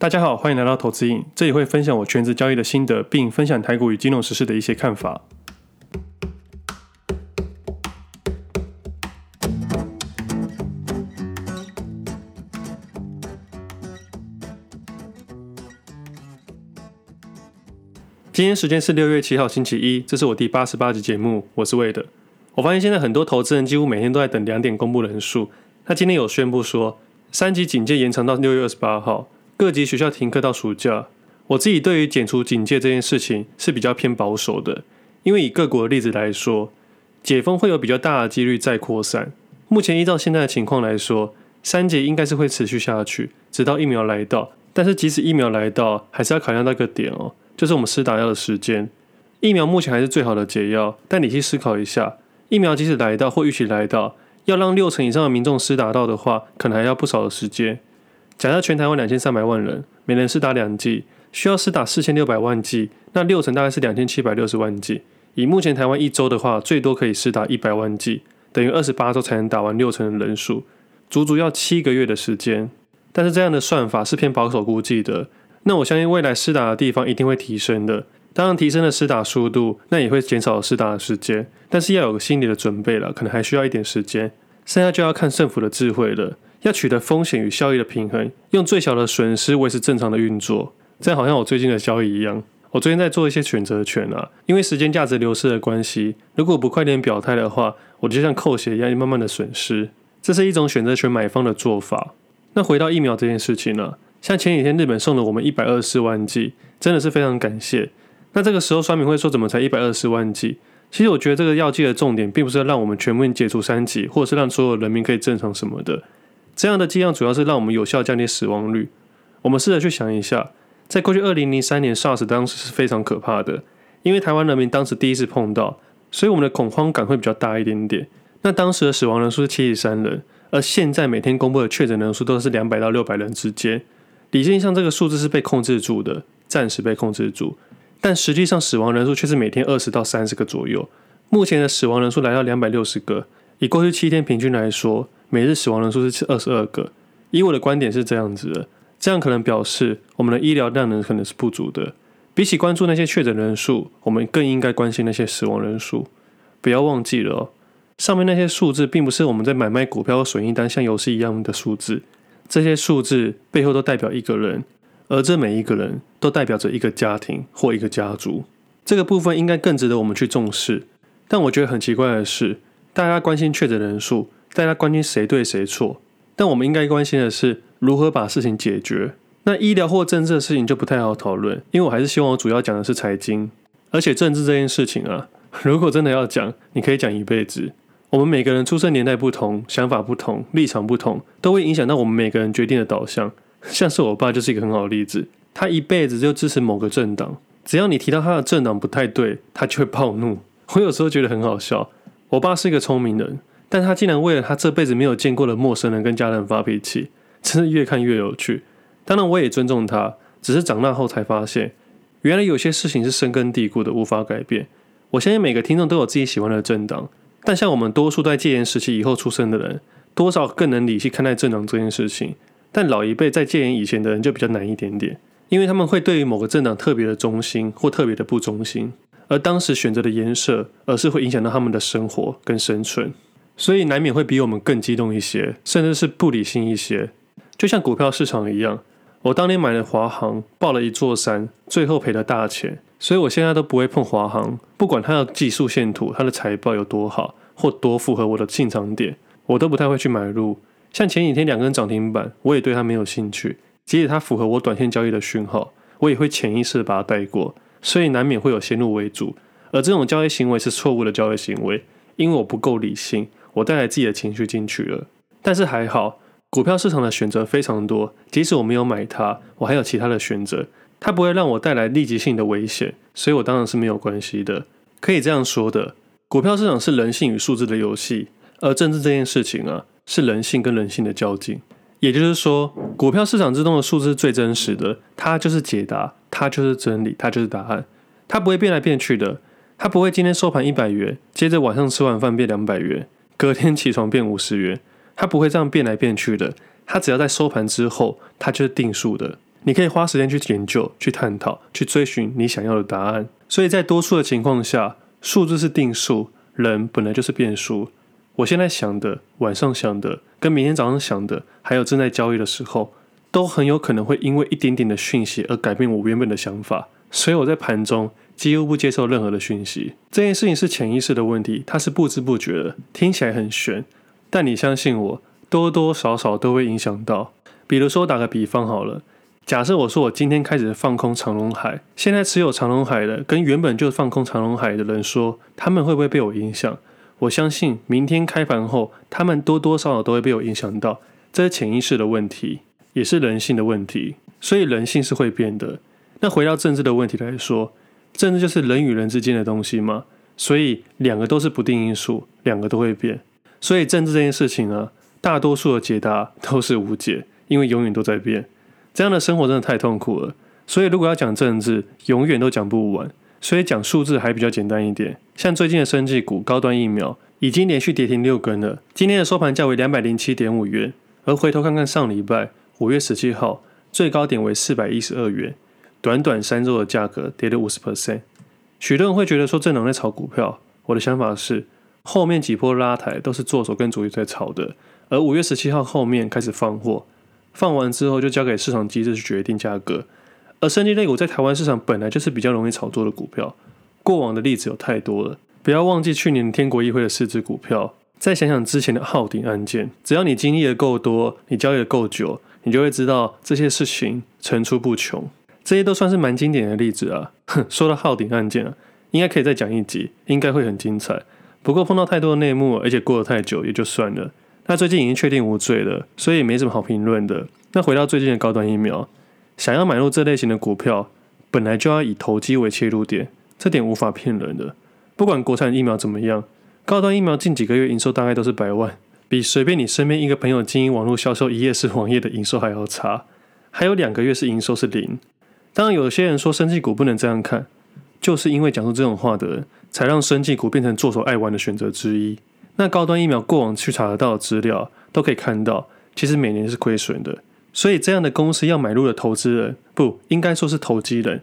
大家好，欢迎来到投资印，这里会分享我全职交易的心得，并分享台股与金融时事的一些看法。今天时间是六月七号星期一，这是我第八十八集节目，我是魏德。我发现现在很多投资人几乎每天都在等两点公布人数，他今天有宣布说三级警戒延长到六月二十八号。各级学校停课到暑假，我自己对于解除警戒这件事情是比较偏保守的，因为以各国的例子来说，解封会有比较大的几率再扩散。目前依照现在的情况来说，三级应该是会持续下去，直到疫苗来到。但是即使疫苗来到，还是要考量到一个点哦，就是我们施打药的时间。疫苗目前还是最好的解药，但你去思考一下，疫苗即使来到或预期来到，要让六成以上的民众施打到的话，可能还要不少的时间。假设全台湾两千三百万人，每人施打两剂，需要施打四千六百万剂，那六成大概是两千七百六十万剂。以目前台湾一周的话，最多可以施打一百万剂，等于二十八周才能打完六成的人数，足足要七个月的时间。但是这样的算法是偏保守估计的。那我相信未来施打的地方一定会提升的，当然提升了施打速度，那也会减少施打的时间。但是要有个心理的准备了，可能还需要一点时间。剩下就要看政府的智慧了。要取得风险与效益的平衡，用最小的损失维持正常的运作，这好像我最近的交易一样。我最近在做一些选择权啊，因为时间价值流失的关系，如果不快点表态的话，我就像扣血一样，慢慢的损失。这是一种选择权买方的做法。那回到疫苗这件事情呢，像前几天日本送了我们一百二十万剂，真的是非常感谢。那这个时候酸民会说，怎么才一百二十万剂？其实我觉得这个药剂的重点，并不是要让我们全面解除三级，或者是让所有人民可以正常什么的。这样的剂量主要是让我们有效降低死亡率。我们试着去想一下，在过去二零零三年 SARS 当时是非常可怕的，因为台湾人民当时第一次碰到，所以我们的恐慌感会比较大一点点。那当时的死亡人数是七十三人，而现在每天公布的确诊人数都是两百到六百人之间。理性上这个数字是被控制住的，暂时被控制住，但实际上死亡人数却是每天二十到三十个左右。目前的死亡人数来到两百六十个，以过去七天平均来说。每日死亡人数是二十二个，以我的观点是这样子的，这样可能表示我们的医疗量能可能是不足的。比起关注那些确诊人数，我们更应该关心那些死亡人数。不要忘记了哦，上面那些数字并不是我们在买卖股票和损益单像游戏一样的数字，这些数字背后都代表一个人，而这每一个人都代表着一个家庭或一个家族。这个部分应该更值得我们去重视。但我觉得很奇怪的是，大家关心确诊人数。大家关心谁对谁错，但我们应该关心的是如何把事情解决。那医疗或政治的事情就不太好讨论，因为我还是希望我主要讲的是财经。而且政治这件事情啊，如果真的要讲，你可以讲一辈子。我们每个人出生年代不同，想法不同，立场不同，都会影响到我们每个人决定的导向。像是我爸就是一个很好的例子，他一辈子就支持某个政党，只要你提到他的政党不太对，他就会暴怒。我有时候觉得很好笑。我爸是一个聪明人。但他竟然为了他这辈子没有见过的陌生人跟家人发脾气，真是越看越有趣。当然，我也尊重他，只是长大后才发现，原来有些事情是深根蒂固的，无法改变。我相信每个听众都有自己喜欢的政党，但像我们多数在戒严时期以后出生的人，多少更能理性看待政党这件事情。但老一辈在戒严以前的人就比较难一点点，因为他们会对于某个政党特别的忠心或特别的不忠心，而当时选择的颜色，而是会影响到他们的生活跟生存。所以难免会比我们更激动一些，甚至是不理性一些，就像股票市场一样。我当年买了华航，爆了一座山，最后赔了大钱。所以我现在都不会碰华航，不管它的技术线图、它的财报有多好，或多符合我的进场点，我都不太会去买入。像前几天两根涨停板，我也对它没有兴趣。即使它符合我短线交易的讯号，我也会潜意识的把它带过。所以难免会有先入为主，而这种交易行为是错误的交易行为，因为我不够理性。我带来自己的情绪进去了，但是还好，股票市场的选择非常多，即使我没有买它，我还有其他的选择，它不会让我带来立即性的危险，所以我当然是没有关系的。可以这样说的，股票市场是人性与数字的游戏，而政治这件事情啊，是人性跟人性的较劲。也就是说，股票市场之中的数字是最真实的，它就是解答，它就是真理，它就是答案，它不会变来变去的，它不会今天收盘一百元，接着晚上吃完饭变两百元。隔天起床变五十元，它不会这样变来变去的。它只要在收盘之后，它就是定数的。你可以花时间去研究、去探讨、去追寻你想要的答案。所以在多数的情况下，数字是定数，人本来就是变数。我现在想的、晚上想的、跟明天早上想的，还有正在交易的时候，都很有可能会因为一点点的讯息而改变我原本的想法。所以我在盘中几乎不接受任何的讯息。这件事情是潜意识的问题，它是不知不觉的，听起来很玄，但你相信我，多多少少都会影响到。比如说，打个比方好了，假设我说我今天开始放空长荣海，现在持有长荣海的跟原本就放空长荣海的人说，他们会不会被我影响？我相信明天开盘后，他们多多少少都会被我影响到。这是潜意识的问题，也是人性的问题。所以人性是会变的。那回到政治的问题来说，政治就是人与人之间的东西嘛。所以两个都是不定因素，两个都会变。所以政治这件事情呢，大多数的解答都是无解，因为永远都在变。这样的生活真的太痛苦了。所以如果要讲政治，永远都讲不完。所以讲数字还比较简单一点，像最近的生技股高端疫苗已经连续跌停六根了，今天的收盘价为两百零七点五元，而回头看看上礼拜五月十七号最高点为四百一十二元，短短三周的价格跌了五十 percent。许多人会觉得说政党在炒股票，我的想法是后面几波拉抬都是做手跟主力在炒的，而五月十七号后面开始放货，放完之后就交给市场机制去决定价格。而生技类股在台湾市场本来就是比较容易炒作的股票，过往的例子有太多了。不要忘记去年天国议会的四只股票，再想想之前的浩鼎案件，只要你经历的够多，你交易的够久，你就会知道这些事情层出不穷。这些都算是蛮经典的例子啊。哼，说到浩鼎案件啊，应该可以再讲一集，应该会很精彩。不过碰到太多的内幕，而且过得太久，也就算了。那最近已经确定无罪了，所以也没什么好评论的。那回到最近的高端疫苗。想要买入这类型的股票，本来就要以投机为切入点，这点无法骗人的。不管国产疫苗怎么样，高端疫苗近几个月营收大概都是百万，比随便你身边一个朋友经营网络销售一页式网页的营收还要差。还有两个月是营收是零。当然，有些人说生技股不能这样看，就是因为讲出这种话的人，才让生技股变成作手爱玩的选择之一。那高端疫苗过往去查得到的资料，都可以看到，其实每年是亏损的。所以，这样的公司要买入的投资人，不应该说是投机人，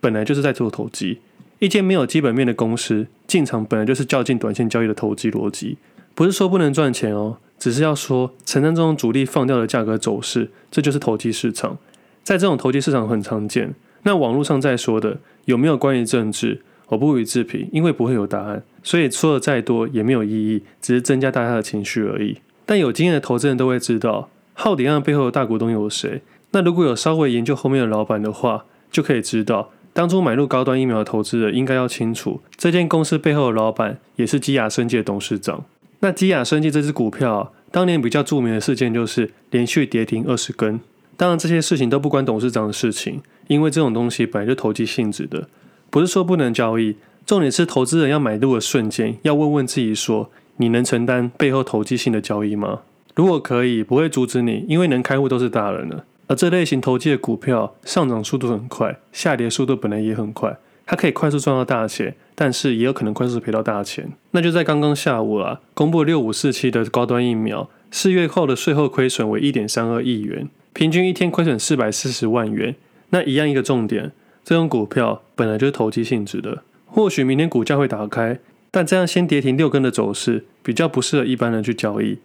本来就是在做投机。一间没有基本面的公司进场，本来就是较劲短线交易的投机逻辑。不是说不能赚钱哦，只是要说承担这种主力放掉的价格走势，这就是投机市场。在这种投机市场很常见。那网络上在说的有没有关于政治，我不予置评，因为不会有答案。所以说的再多也没有意义，只是增加大家的情绪而已。但有经验的投资人都会知道。浩鼎案背后的大股东有谁？那如果有稍微研究后面的老板的话，就可以知道，当初买入高端疫苗的投资人应该要清楚，这间公司背后的老板也是基亚生技的董事长。那基亚生技这支股票，当年比较著名的事件就是连续跌停二十根。当然这些事情都不关董事长的事情，因为这种东西本来就投机性质的，不是说不能交易。重点是投资人要买入的瞬间，要问问自己说，你能承担背后投机性的交易吗？如果可以，不会阻止你，因为能开户都是大人了。而这类型投机的股票上涨速度很快，下跌速度本来也很快，它可以快速赚到大钱，但是也有可能快速赔到大钱。那就在刚刚下午啊，公布六五四七的高端疫苗，四月后的税后亏损为一点三二亿元，平均一天亏损四百四十万元。那一样一个重点，这种股票本来就是投机性质的，或许明天股价会打开，但这样先跌停六根的走势，比较不适合一般人去交易。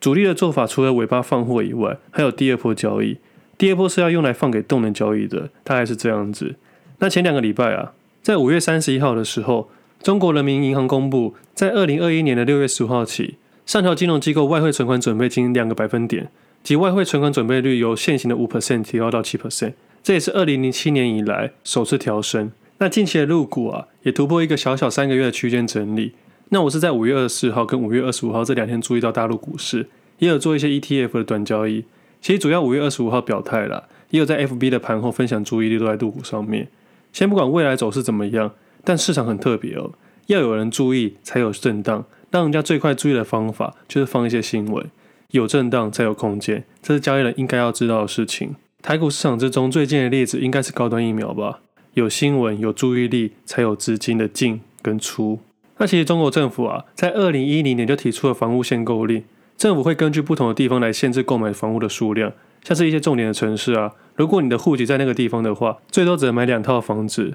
主力的做法除了尾巴放货以外，还有第二波交易。第二波是要用来放给动能交易的，大概是这样子。那前两个礼拜啊，在五月三十一号的时候，中国人民银行公布，在二零二一年的六月十五号起，上调金融机构外汇存款准备金两个百分点，即外汇存款准备率由现行的五 percent 提高到七 percent，这也是二零零七年以来首次调升。那近期的入股啊，也突破一个小小三个月的区间整理。那我是在五月二十四号跟五月二十五号这两天注意到大陆股市，也有做一些 ETF 的短交易。其实主要五月二十五号表态了，也有在 FB 的盘后分享注意力都在陆股上面。先不管未来走势怎么样，但市场很特别哦，要有人注意才有震荡。让人家最快注意的方法就是放一些新闻，有震荡才有空间，这是交易人应该要知道的事情。台股市场之中最近的例子应该是高端疫苗吧？有新闻有注意力，才有资金的进跟出。那其实中国政府啊，在二零一零年就提出了房屋限购令，政府会根据不同的地方来限制购买房屋的数量。像是一些重点的城市啊，如果你的户籍在那个地方的话，最多只能买两套房子；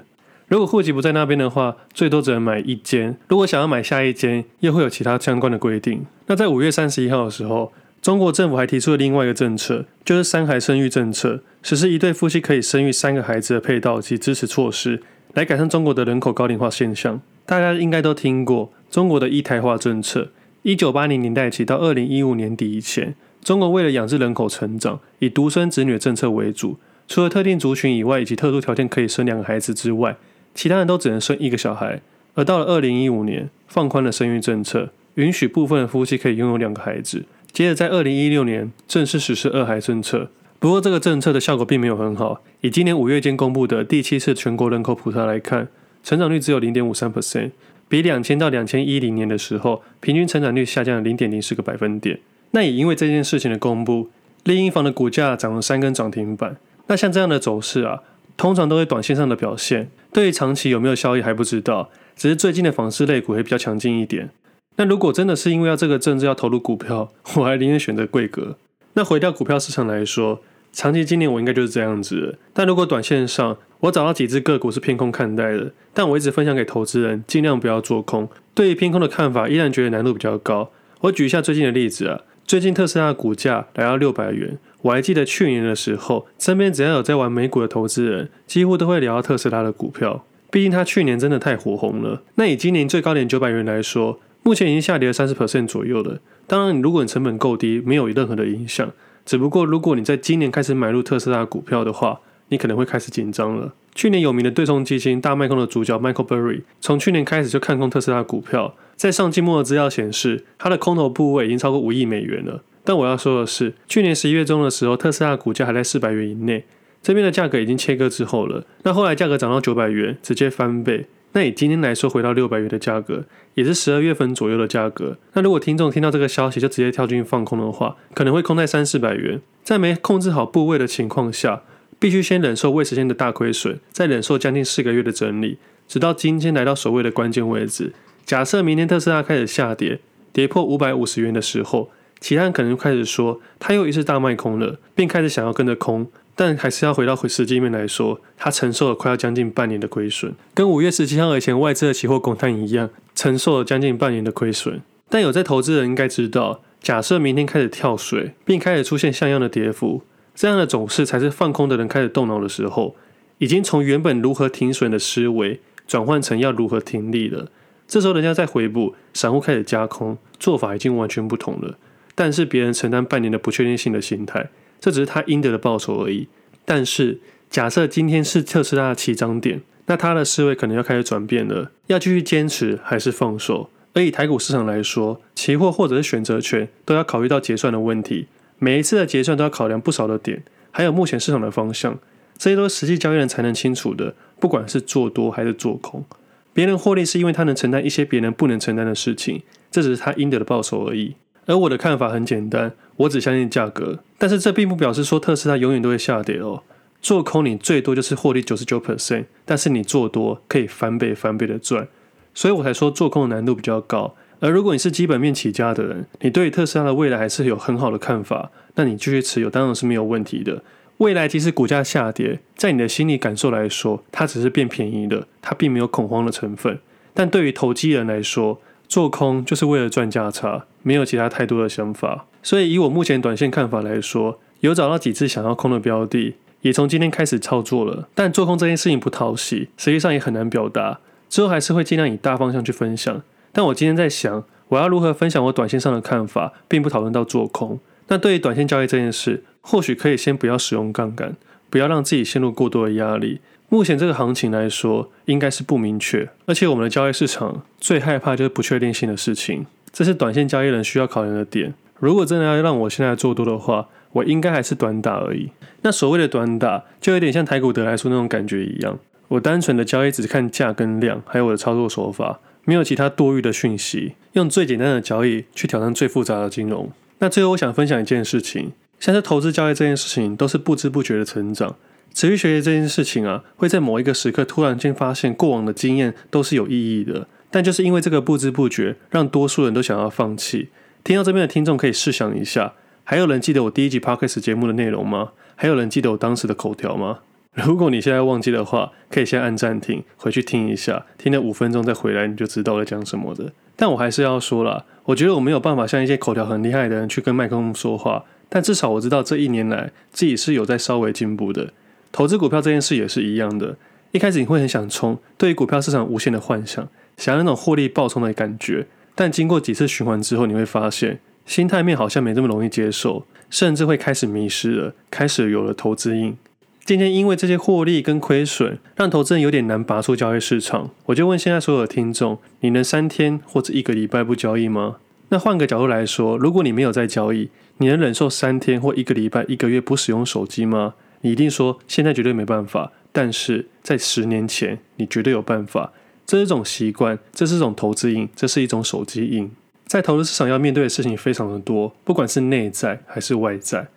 如果户籍不在那边的话，最多只能买一间。如果想要买下一间，又会有其他相关的规定。那在五月三十一号的时候，中国政府还提出了另外一个政策，就是三孩生育政策，实施一对夫妻可以生育三个孩子的配套及支持措施，来改善中国的人口高龄化现象。大家应该都听过中国的一胎化政策。一九八零年代起到二零一五年底以前，中国为了养制人口成长，以独生子女政策为主。除了特定族群以外，以及特殊条件可以生两个孩子之外，其他人都只能生一个小孩。而到了二零一五年，放宽了生育政策，允许部分的夫妻可以拥有两个孩子。接着在二零一六年正式实施二孩政策。不过这个政策的效果并没有很好。以今年五月间公布的第七次全国人口普查来看，成长率只有零点五三 percent。比两千到两千一零年的时候，平均成长率下降了零点零四个百分点。那也因为这件事情的公布，丽婴房的股价涨了三根涨停板。那像这样的走势啊，通常都会短线上的表现，对于长期有没有效益还不知道。只是最近的纺织类股会比较强劲一点。那如果真的是因为要这个政治要投入股票，我还宁愿选择贵格。那回到股票市场来说。长期今年我应该就是这样子，但如果短线上我找到几只个股是偏空看待的，但我一直分享给投资人，尽量不要做空。对于偏空的看法，依然觉得难度比较高。我举一下最近的例子啊，最近特斯拉的股价来到六百元，我还记得去年的时候，身边只要有在玩美股的投资人，几乎都会聊到特斯拉的股票，毕竟它去年真的太火红了。那以今年最高点九百元来说，目前已经下跌了三十 percent 左右了。当然，如果你成本够低，没有任何的影响。只不过，如果你在今年开始买入特斯拉股票的话，你可能会开始紧张了。去年有名的对冲基金大卖空的主角 Michael Burry，从去年开始就看空特斯拉股票。在上季末的资料显示，他的空头部位已经超过五亿美元了。但我要说的是，去年十一月中的时候，特斯拉股价还在四百元以内，这边的价格已经切割之后了。那后来价格涨到九百元，直接翻倍。那以今天来说，回到六百元的价格，也是十二月份左右的价格。那如果听众听到这个消息就直接跳进去放空的话，可能会空在三四百元。在没控制好部位的情况下，必须先忍受未实现的大亏损，再忍受将近四个月的整理，直到今天来到所谓的关键位置。假设明天特斯拉开始下跌，跌破五百五十元的时候，其他人可能就开始说他又一次大卖空了，并开始想要跟着空。但还是要回到实际面来说，他承受了快要将近半年的亏损，跟五月十七号以前外资的期货公单一样，承受了将近半年的亏损。但有在投资人应该知道，假设明天开始跳水，并开始出现像样的跌幅，这样的走势才是放空的人开始动脑的时候，已经从原本如何停损的思维，转换成要如何停利了。这时候人家再回补，散户开始加空，做法已经完全不同了。但是别人承担半年的不确定性的心态。这只是他应得的报酬而已。但是，假设今天是特斯拉的起涨点，那他的思维可能要开始转变了，要继续坚持还是放手？而以台股市场来说，期货或者是选择权都要考虑到结算的问题，每一次的结算都要考量不少的点，还有目前市场的方向，这些都是实际交易人才能清楚的。不管是做多还是做空，别人获利是因为他能承担一些别人不能承担的事情，这只是他应得的报酬而已。而我的看法很简单，我只相信价格，但是这并不表示说特斯拉永远都会下跌哦。做空你最多就是获利九十九 percent，但是你做多可以翻倍翻倍的赚，所以我才说做空的难度比较高。而如果你是基本面起家的人，你对特斯拉的未来还是有很好的看法，那你继续持有当然是没有问题的。未来即使股价下跌，在你的心理感受来说，它只是变便宜了，它并没有恐慌的成分。但对于投机人来说，做空就是为了赚价差，没有其他太多的想法。所以以我目前短线看法来说，有找到几次想要空的标的，也从今天开始操作了。但做空这件事情不讨喜，实际上也很难表达。之后还是会尽量以大方向去分享。但我今天在想，我要如何分享我短线上的看法，并不讨论到做空。那对于短线交易这件事，或许可以先不要使用杠杆，不要让自己陷入过多的压力。目前这个行情来说，应该是不明确，而且我们的交易市场最害怕就是不确定性的事情，这是短线交易人需要考量的点。如果真的要让我现在做多的话，我应该还是短打而已。那所谓的短打，就有点像台股得来速那种感觉一样，我单纯的交易只看价跟量，还有我的操作手法，没有其他多余的讯息，用最简单的交易去挑战最复杂的金融。那最后我想分享一件事情，像是投资交易这件事情，都是不知不觉的成长。持续学习这件事情啊，会在某一个时刻突然间发现过往的经验都是有意义的，但就是因为这个不知不觉，让多数人都想要放弃。听到这边的听众可以试想一下，还有人记得我第一集 Podcast 节目的内容吗？还有人记得我当时的口条吗？如果你现在忘记的话，可以先按暂停，回去听一下，听了五分钟再回来，你就知道我在讲什么的。但我还是要说啦，我觉得我没有办法像一些口条很厉害的人去跟麦克风说话，但至少我知道这一年来自己是有在稍微进步的。投资股票这件事也是一样的，一开始你会很想冲，对于股票市场无限的幻想，想要那种获利暴冲的感觉，但经过几次循环之后，你会发现。心态面好像没这么容易接受，甚至会开始迷失了，开始有了投资瘾。渐渐因为这些获利跟亏损，让投资人有点难拔出交易市场。我就问现在所有的听众：你能三天或者一个礼拜不交易吗？那换个角度来说，如果你没有在交易，你能忍受三天或一个礼拜、一个月不使用手机吗？你一定说现在绝对没办法。但是在十年前，你绝对有办法。这是一种习惯，这是一种投资瘾，这是一种手机瘾。在投资市场要面对的事情非常的多，不管是内在还是外在。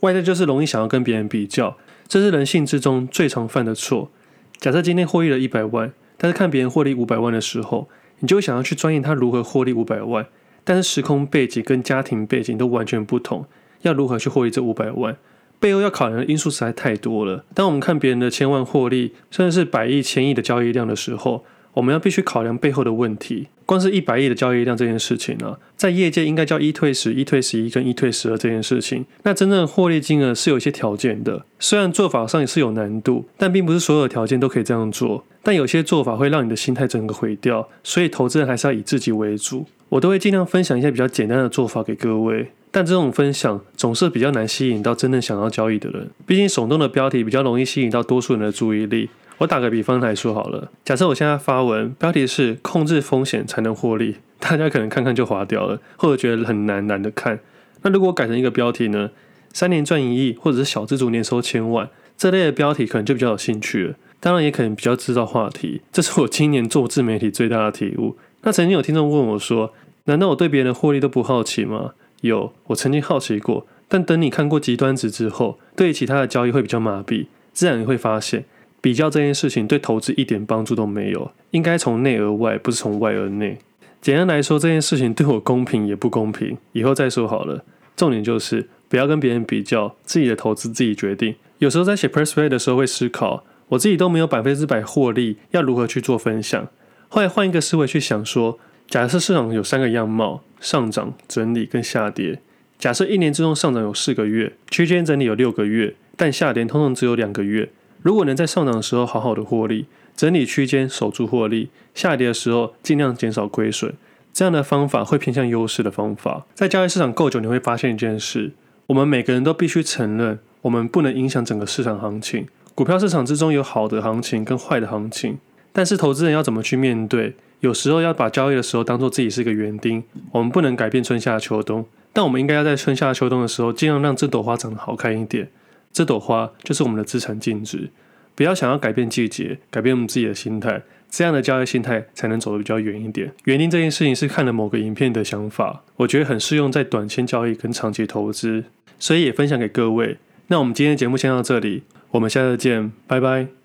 外在就是容易想要跟别人比较，这是人性之中最常犯的错。假设今天获利了一百万，但是看别人获利五百万的时候，你就会想要去钻研他如何获利五百万，但是时空背景跟家庭背景都完全不同，要如何去获利这五百万，背后要考量的因素实在太多了。当我们看别人的千万获利，甚至是百亿、千亿的交易量的时候，我们要必须考量背后的问题。光是一百亿的交易量这件事情呢、在业界应该叫一退十、一退十一跟一退十二这件事情。那真正的获利金额是有一些条件的，虽然做法上也是有难度，但并不是所有的条件都可以这样做。但有些做法会让你的心态整个毁掉，所以投资人还是要以自己为主。我都会尽量分享一些比较简单的做法给各位，但这种分享总是比较难吸引到真正想要交易的人，毕竟耸动的标题比较容易吸引到多数人的注意力。我打个比方来说好了，假设我现在发文，标题是“控制风险才能获利”，大家可能看看就划掉了，或者觉得很难懒得看。那如果改成一个标题呢？“三年赚一亿”或者是“小资族年收千万”这类的标题，可能就比较有兴趣了。当然，也可能比较制造话题。这是我今年做自媒体最大的体悟。那曾经有听众问我说：“难道我对别人的获利都不好奇吗？”有，我曾经好奇过。但等你看过极端值之后，对其他的交易会比较麻痹，自然你会发现。比较这件事情对投资一点帮助都没有，应该从内而外，不是从外而内。简单来说，这件事情对我公平也不公平，以后再说好了。重点就是不要跟别人比较，自己的投资自己决定。有时候在写 Press Play 的时候会思考，我自己都没有百分之百获利，要如何去做分享？后来换一个思维去想说，假设市场有三个样貌：上涨、整理跟下跌。假设一年之中上涨有四个月，区间整理有六个月，但下跌通常只有两个月。如果能在上涨的时候好好的获利，整理区间守住获利，下跌的时候尽量减少亏损，这样的方法会偏向优势的方法。在交易市场够久，你会发现一件事：我们每个人都必须承认，我们不能影响整个市场行情。股票市场之中有好的行情跟坏的行情，但是投资人要怎么去面对？有时候要把交易的时候当做自己是一个园丁，我们不能改变春夏秋冬，但我们应该要在春夏秋冬的时候，尽量让这朵花长得好看一点。这朵花就是我们的资产净值，不要想要改变季节，改变我们自己的心态，这样的交易心态才能走得比较远一点。园丁这件事情是看了某个影片的想法，我觉得很适用在短线交易跟长期投资，所以也分享给各位。那我们今天的节目先到这里，我们下次见，拜拜。